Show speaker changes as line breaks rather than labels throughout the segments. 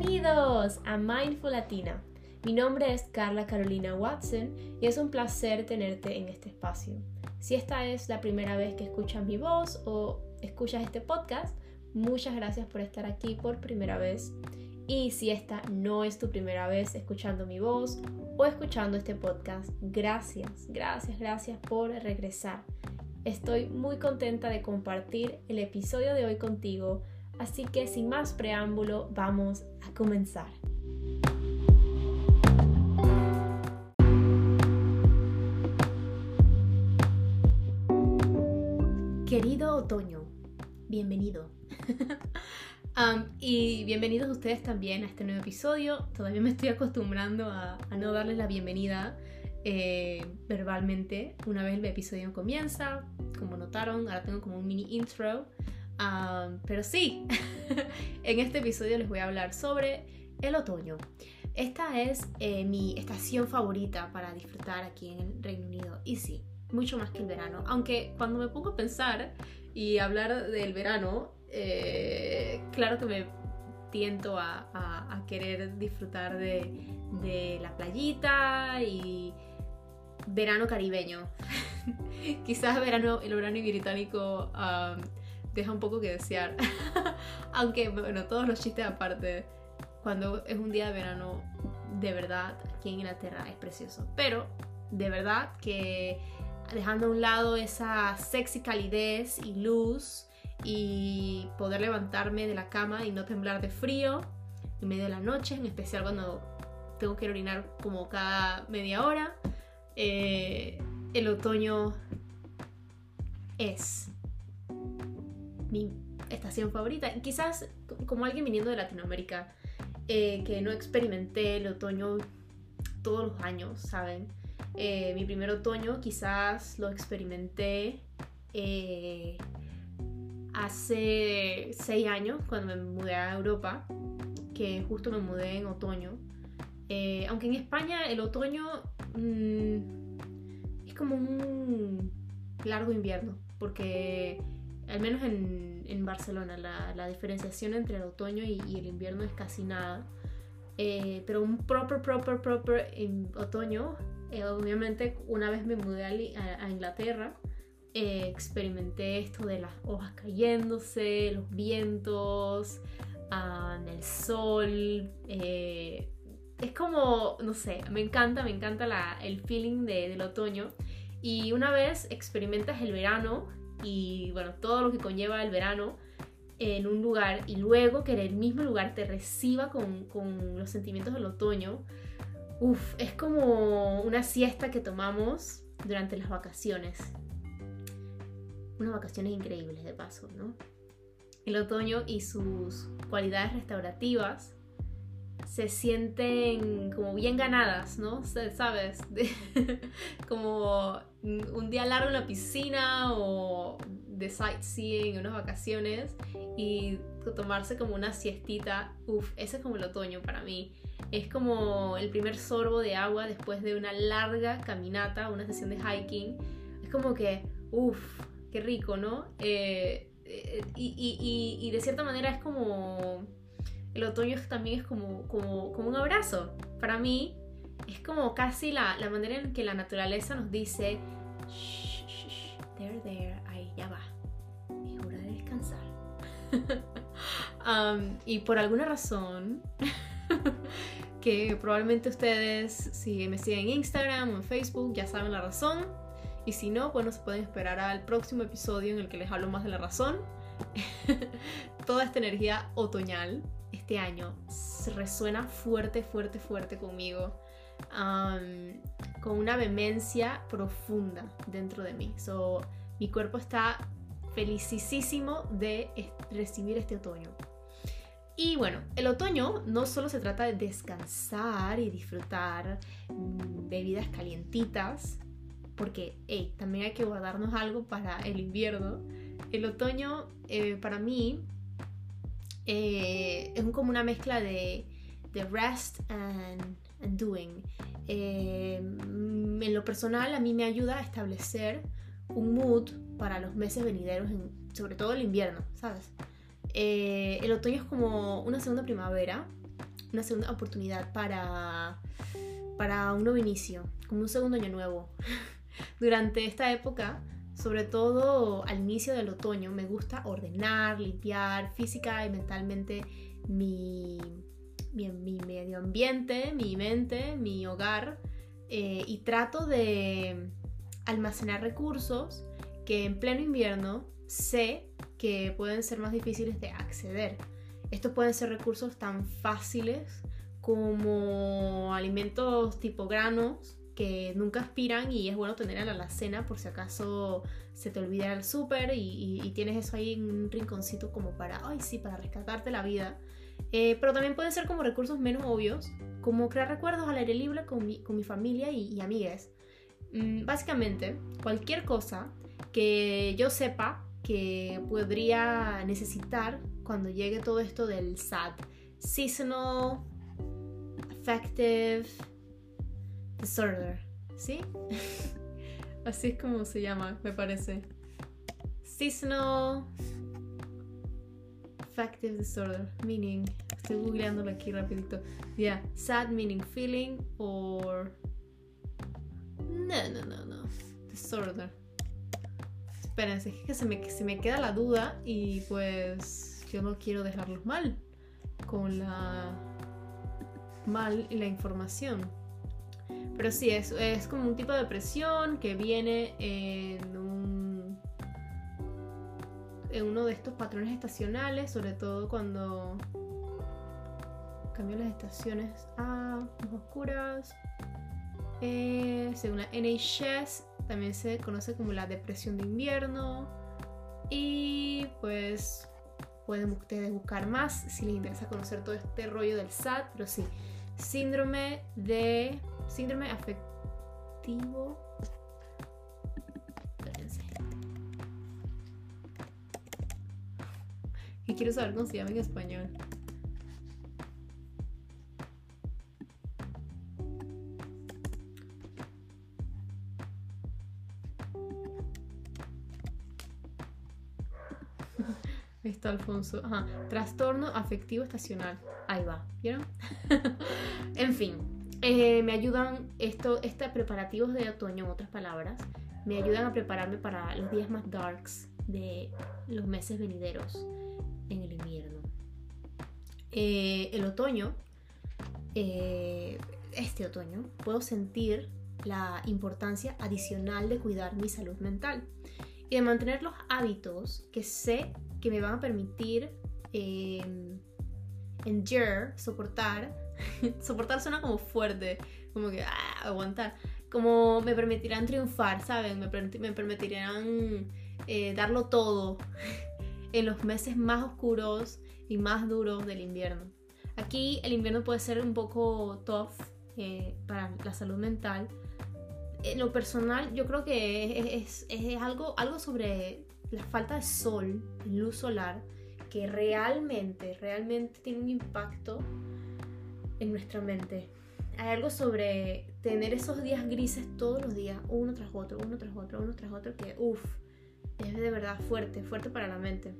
Bienvenidos a Mindful Latina. Mi nombre es Carla Carolina Watson y es un placer tenerte en este espacio. Si esta es la primera vez que escuchas mi voz o escuchas este podcast, muchas gracias por estar aquí por primera vez. Y si esta no es tu primera vez escuchando mi voz o escuchando este podcast, gracias, gracias, gracias por regresar. Estoy muy contenta de compartir el episodio de hoy contigo Así que sin más preámbulo, vamos a comenzar. Querido otoño, bienvenido. Y bienvenidos ustedes también a este nuevo episodio. Todavía me estoy acostumbrando a, no darles la bienvenida eh, verbalmente una vez el episodio comienza. Como notaron, ahora tengo como un mini intro pero sí, en este episodio les voy a hablar sobre el otoño. Esta es eh, mi estación favorita para disfrutar aquí en el Reino Unido. Y sí, mucho más que el verano. Aunque cuando me pongo a pensar y hablar del verano, eh, claro que me tiento a, querer disfrutar de, la playita y verano caribeño. Quizás verano, el verano británico deja un poco que desear. Aunque, bueno, todos los chistes aparte, cuando es un día de verano, de verdad, aquí en Inglaterra es precioso. Pero, de verdad que dejando a un lado esa sexy calidez y luz y poder levantarme de la cama y no temblar de frío en medio de la noche, en especial cuando tengo que orinar como cada media hora. Eh, el otoño es mi estación favorita. Quizás como alguien viniendo de Latinoamérica, eh, que no experimenté el otoño todos los años, ¿saben? Eh, mi primer otoño quizás lo experimenté eh, hace seis años, cuando me mudé a Europa, que justo me mudé en otoño. aunque en España el otoño mm, es como un largo invierno, porque al menos en, en Barcelona, la, la, diferenciación entre el otoño y, el invierno es casi nada. Eh, pero un proper, proper, proper otoño, eh, obviamente una vez me mudé a, a, Inglaterra, eh, experimenté esto de las hojas cayéndose, los vientos, ah, el sol. es como, no sé, me encanta, me encanta la, el feeling de, del otoño. Y una vez experimentas el verano, y bueno, todo lo que conlleva el verano en un lugar y luego que en el mismo lugar te reciba con, con los sentimientos del otoño, uff, es como una siesta que tomamos durante las vacaciones. Unas vacaciones increíbles de paso, ¿no? El otoño y sus cualidades restaurativas se sienten como bien ganadas, ¿no? ¿Sabes? como un día largo en la piscina o de sightseeing, unas vacaciones y tomarse como una siestita, uff, ese es como el otoño para mí. Es como el primer sorbo de agua después de una larga caminata, una sesión de hiking. Es como que, uff, qué rico, ¿no? Eh, eh, y, y de cierta manera es como el otoño también es como, como, como un abrazo. Para mí es como casi la, la, manera en que la naturaleza nos dice, shh, shh, shh, there, there, ahí ya va, es hora de descansar. um, y por alguna razón, que probablemente ustedes, si me siguen en Instagram o en Facebook, ya saben la razón. Y si no, bueno, se pueden esperar al próximo episodio en el que les hablo más de la razón. Toda esta energía otoñal este año resuena fuerte, fuerte, fuerte conmigo. Con una vehemencia profunda dentro de mí. So, mi cuerpo está felicísimo de recibir este otoño. Y bueno, el otoño no solo se trata de descansar y disfrutar mm, bebidas calientitas, porque también hay que guardarnos algo para el invierno. El otoño eh, para mí eh, es como una mezcla de, rest and, doing. Eh, en lo personal a mí me ayuda a establecer un mood para los meses venideros, sobre todo el invierno, ¿sabes? Eh, el otoño es como una segunda primavera una segunda oportunidad para, para un nuevo inicio, como un segundo año nuevo. Durante esta época, sobre todo al inicio del otoño, me gusta ordenar, limpiar física y mentalmente mi, mi, medio ambiente, mi mente, mi hogar, eh, y trato de almacenar recursos que en pleno invierno sé que pueden ser más difíciles de acceder. Estos pueden ser recursos tan fáciles como alimentos tipo granos que nunca aspiran y es bueno tener a la alacena por si acaso se te olvida el súper y, tienes eso ahí en un rinconcito como para, ay sí, para rescatarte la vida. Eh, pero también pueden ser como recursos menos obvios, como crear recuerdos al aire libre con mi, con mi familia y, y amigas. Mm, básicamente, cualquier cosa que yo sepa que podría necesitar cuando llegue todo esto del SAD. Seasonal Affective Disorder. ¿Sí? Así es como se llama, me parece. Seasonal Affective Disorder. Meaning. Estoy googleándolo aquí rapidito. Yeah. Sad meaning feeling or... No, no, no, no. Disorder espérense, es que se me, se me queda la duda y pues yo no quiero dejarlos mal con la mal y la información. Pero sí, es, es como un tipo de depresión que viene en un uno de estos patrones estacionales, sobre todo cuando cambian las estaciones a más oscuras. Eh, según la NHS, también se conoce como la depresión de invierno. Y pues pueden ustedes buscar más si les interesa conocer todo este rollo del SAT, pero sí, síndrome de síndrome afectivo. Quiero saber cómo se llama en español. está Alfonso. Trastorno afectivo estacional. Ahí va. ¿Vieron? en fin. Eh, me ayudan esto, este preparativos de otoño, en otras palabras, me ayudan a prepararme para los días más darks de los meses venideros. Eh, el otoño, eh, este otoño, puedo sentir la importancia adicional de cuidar mi salud mental y de mantener los hábitos que sé que me van a permitir eh, endure, soportar. soportar suena como fuerte, como que ah, aguantar. Como me permitirán triunfar, ¿saben? Me, me permitirán eh, darlo todo en los meses más oscuros y más duros del invierno. Aquí el invierno puede ser un poco tough eh, para la salud mental. En lo personal, yo creo que es, es algo, algo sobre la falta de sol, luz solar, que realmente, realmente tiene un impacto en nuestra mente. Hay algo sobre tener esos días grises todos los días, uno tras otro, uno tras otro, uno tras otro, que uff, es de verdad fuerte, fuerte para la mente.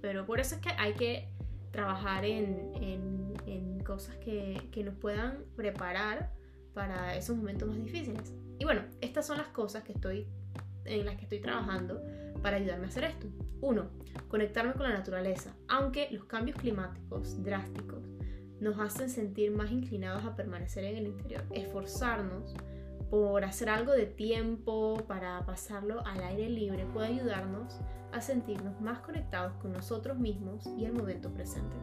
Pero por eso es que hay que trabajar en, en, en cosas que, que nos puedan preparar para esos momentos más difíciles. Y bueno, estas son las cosas que estoy, en las que estoy trabajando para ayudarme a hacer esto. Uno, conectarme con la naturaleza, aunque los cambios climáticos drásticos nos hacen sentir más inclinados a permanecer en el interior, esforzarnos por hacer algo de tiempo para pasarlo al aire libre puede ayudarnos a sentirnos más conectados con nosotros mismos y el momento presente.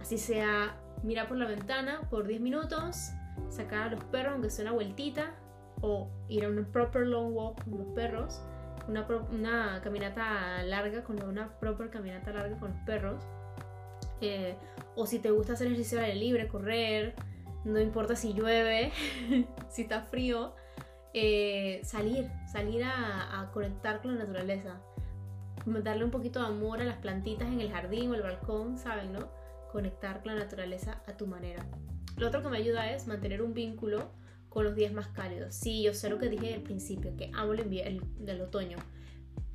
Así sea, mirar por la ventana por 10 minutos, sacar a los perros aunque sea una vueltita o ir a un proper long walk con los perros una, caminata larga, con una proper caminata larga con los perros. Eh, o si te gusta hacer ejercicio al aire libre, correr, no importa si llueve, si está frío, eh, salir, salir a, conectar con la naturaleza. Darle un poquito de amor a las plantitas en el jardín o el balcón, ¿saben? ¿No? Conectar con la naturaleza a tu manera. Lo otro que me ayuda es mantener un vínculo con los días más cálidos. Sí, yo sé lo que dije al principio, que amo el, invierno, del otoño.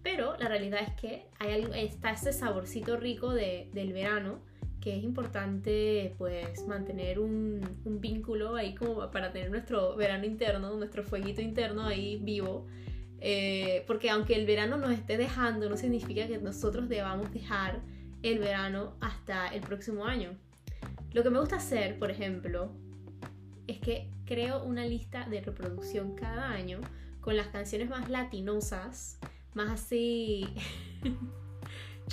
Pero la realidad es que hay está ese saborcito rico de, del verano que es importante pues mantener un, vínculo ahí como para tener nuestro verano interno, nuestro fueguito interno ahí vivo. Eh, porque aunque el verano nos esté dejando, no significa que nosotros debamos dejar el verano hasta el próximo año. Lo que me gusta hacer, por ejemplo, es que creo una lista de reproducción cada año con las canciones más latinosas, más así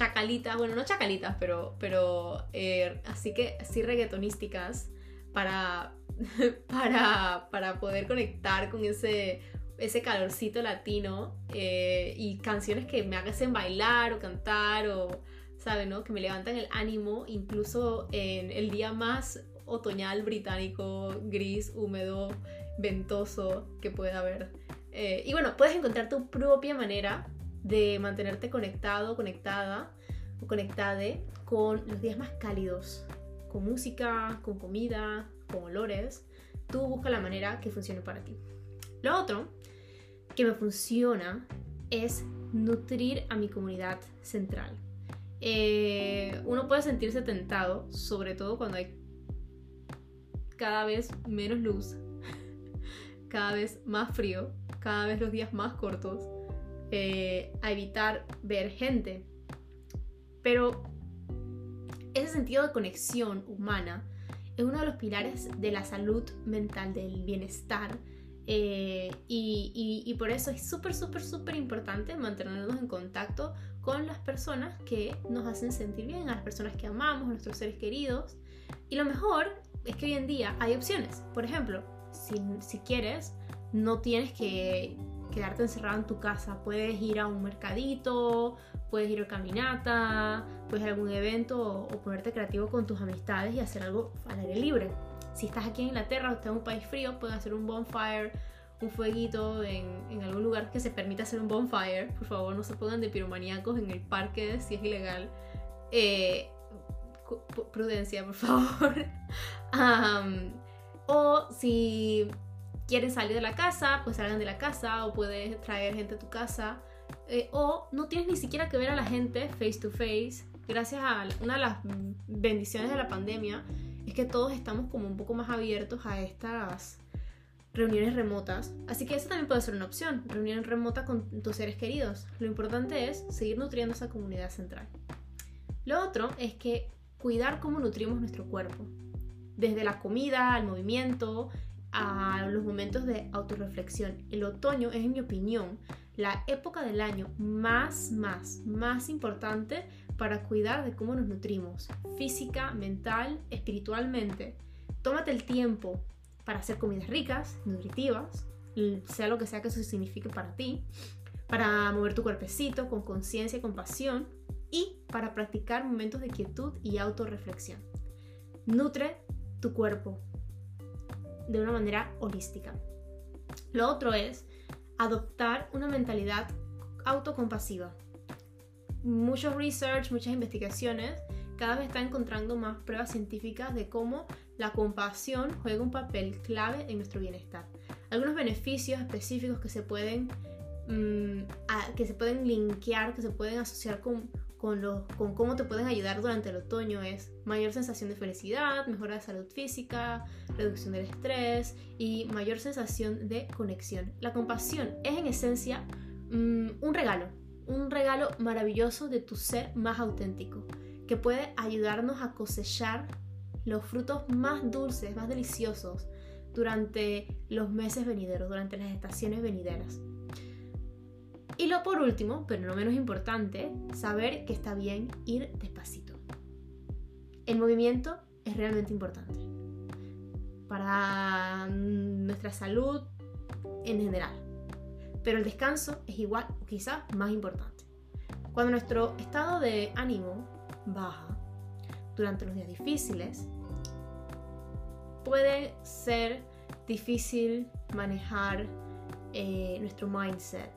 chacalitas, bueno, no chacalitas, pero, pero eh, así que así reggaetonísticas para, para, para poder conectar con ese, ese calorcito latino eh, y canciones que me hacen bailar o cantar o, ¿saben? No? Que me levantan el ánimo incluso en el día más otoñal británico, gris, húmedo, ventoso que pueda haber. Eh, y bueno, puedes encontrar tu propia manera de mantenerte conectado, conectada o conectade con los días más cálidos, con música, con comida, con olores. Tú busca la manera que funcione para ti. Lo otro que me funciona es nutrir a mi comunidad central. Eh, uno puede sentirse tentado, sobre todo cuando hay cada vez menos luz, cada vez más frío, cada vez los días más cortos, eh, a evitar ver gente. Pero ese sentido de conexión humana es uno de los pilares de la salud mental, del bienestar. Eh, y, y, por eso es súper, súper, súper importante mantenernos en contacto con las personas que nos hacen sentir bien, a las personas que amamos, a nuestros seres queridos. Y lo mejor es que hoy en día hay opciones. Por ejemplo, si, si quieres, no tienes que quedarte encerrado en tu casa. Puedes ir a un mercadito, puedes ir a caminata, puedes ir a algún evento o, ponerte creativo con tus amistades y hacer algo al aire libre. Si estás aquí en Inglaterra o estás en un país frío, puedes hacer un bonfire, un fueguito en, en, algún lugar que se permita hacer un bonfire. Por favor, no se pongan de piromaníacos en el parque si es ilegal. Eh, prudencia, por favor. o si quieren salir de la casa, pues salgan de la casa o puedes traer gente a tu casa. Eh, o no tienes ni siquiera que ver a la gente face to face. Gracias a una de las bendiciones de la pandemia es que todos estamos como un poco más abiertos a estas reuniones remotas. Así que eso también puede ser una opción, reunión remota con tus seres queridos. Lo importante es seguir nutriendo esa comunidad central. Lo otro es que cuidar cómo nutrimos nuestro cuerpo. Desde la comida, al movimiento, a los momentos de autorreflexión. El otoño es, en mi opinión, la época del año más, más, más importante para cuidar de cómo nos nutrimos, física, mental, espiritualmente. Tómate el tiempo para hacer comidas ricas, nutritivas, sea lo que sea que eso signifique para ti, para mover tu cuerpecito con conciencia y compasión y para practicar momentos de quietud y autorreflexión. Nutre tu cuerpo, de una manera holística. Lo otro es adoptar una mentalidad autocompasiva. Muchos research, muchas investigaciones cada vez están encontrando más pruebas científicas de cómo la compasión juega un papel clave en nuestro bienestar. Algunos beneficios específicos que se pueden, mm, que se pueden linkear, que se pueden asociar con con, con cómo te pueden ayudar durante el otoño es mayor sensación de felicidad, mejora de salud física, reducción del estrés y mayor sensación de conexión. La compasión es en esencia mm, un regalo, un regalo maravilloso de tu ser más auténtico, que puede ayudarnos a cosechar los frutos más dulces, más deliciosos durante los meses venideros, durante las estaciones venideras. Y lo por último, pero no menos importante, saber que está bien ir despacito. El movimiento es realmente importante para nuestra salud en general. Pero el descanso es igual o quizás más importante. Cuando nuestro estado de ánimo baja durante los días difíciles, puede ser difícil manejar eh, nuestro mindset,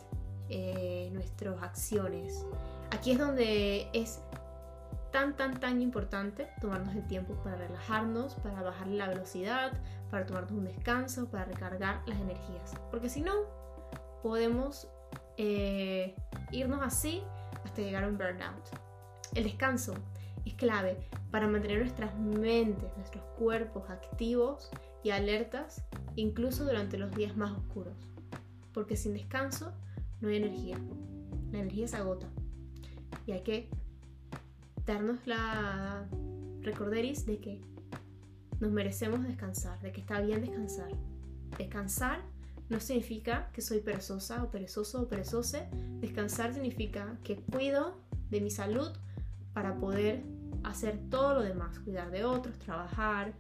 eh, nuestras acciones. Aquí es donde es tan, tan, tan importante tomarnos el tiempo para relajarnos, para bajar la velocidad, para tomarnos un descanso, para recargar las energías. Porque si no, podemos eh, irnos así hasta llegar a un burnout. El descanso es clave para mantener nuestras mentes, nuestros cuerpos activos y alertas, incluso durante los días más oscuros. Porque sin descanso no hay energía. La energía se agota. Y hay que darnos la recorderis de que nos merecemos descansar, de que está bien descansar. Descansar no significa que soy perezosa o perezoso o perezose. Descansar significa que cuido de mi salud para poder hacer todo lo demás, cuidar de otros, trabajar,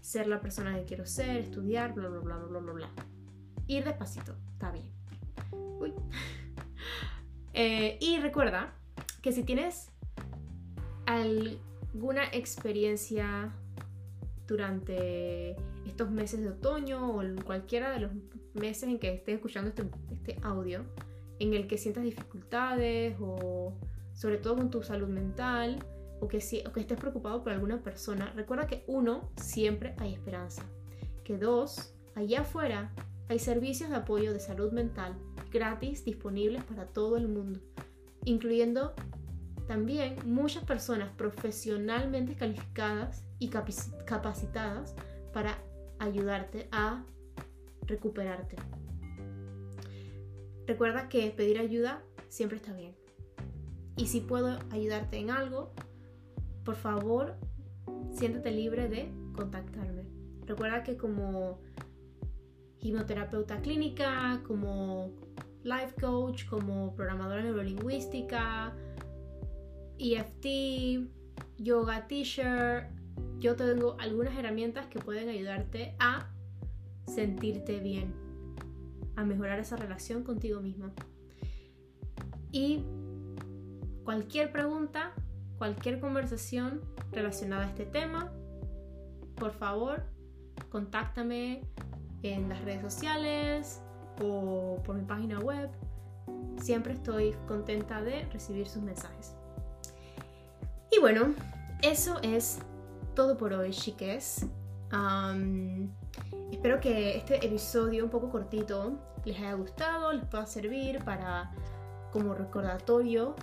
ser la persona que quiero ser, estudiar, bla, bla, bla, bla, bla, bla. Ir despacito, está bien. Eh, y recuerda que si tienes alguna experiencia durante estos meses de otoño o cualquiera de los meses en que estés escuchando este, este audio, en el que sientas dificultades o sobre todo con tu salud mental, o que, si, que estés preocupado por alguna persona, recuerda que uno, siempre hay esperanza. Que dos, allá afuera hay servicios de apoyo de salud mental gratis disponibles para todo el mundo, incluyendo también muchas personas profesionalmente calificadas y capacitadas para ayudarte a recuperarte. Recuerda que pedir ayuda siempre está bien. Y si puedo ayudarte en algo, por favor, siéntate libre de contactarme. Recuerda que como hipnoterapeuta clínica, como life coach, como programadora neurolingüística, EFT, yoga teacher, yo tengo algunas herramientas que pueden ayudarte a sentirte bien, a mejorar esa relación contigo mismo. Y cualquier pregunta cualquier conversación relacionada a este tema, por favor, contáctame en las redes sociales o por mi página web. Siempre estoy contenta de recibir sus mensajes. Y bueno, eso es todo por hoy, chiques. espero que este episodio un poco cortito les haya gustado, les pueda servir para como recordatorio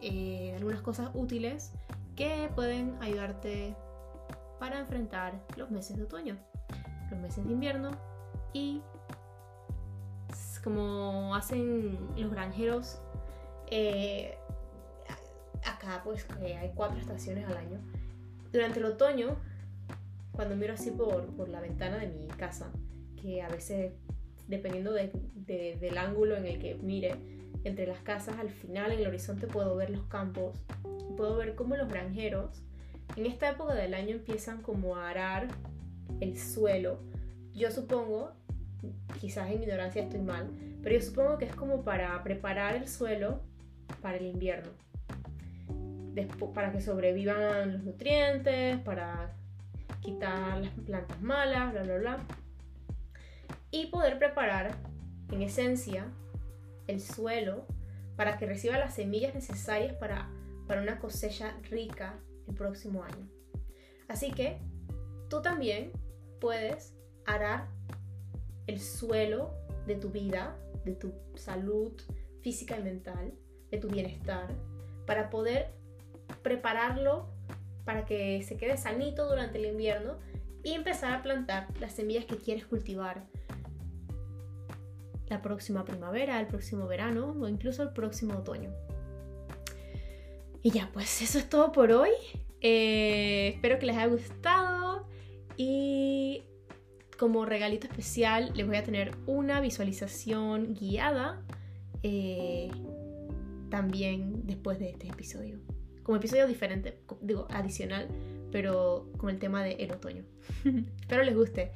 eh, algunas cosas útiles que pueden ayudarte para enfrentar los meses de otoño, los meses de invierno y como hacen los granjeros eh, acá pues hay cuatro estaciones al año durante el otoño cuando miro así por, por la ventana de mi casa que a veces dependiendo del ángulo en el que mire entre las casas, al final en el horizonte puedo ver los campos, puedo ver cómo los granjeros en esta época del año empiezan como a arar el suelo. Yo supongo, quizás en mi ignorancia estoy mal, pero yo supongo que es como para preparar el suelo para el invierno. para que sobrevivan los nutrientes, para quitar las plantas malas, bla, bla, bla. Y poder preparar, en esencia, el suelo para que reciba las semillas necesarias para, para una cosecha rica el próximo año. Así que tú también puedes arar el suelo de tu vida, de tu salud física y mental, de tu bienestar, para poder prepararlo para que se quede sanito durante el invierno y empezar a plantar las semillas que quieres cultivar la próxima primavera, el próximo verano o incluso el próximo otoño. Y ya, pues eso es todo por hoy. Eh, espero que les haya gustado y como regalito especial les voy a tener una visualización guiada eh, también después de este episodio. Como episodio diferente, digo, adicional, pero con el tema del el otoño. Espero les guste.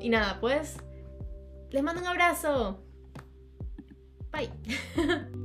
y nada, pues les mando un abrazo. Bye.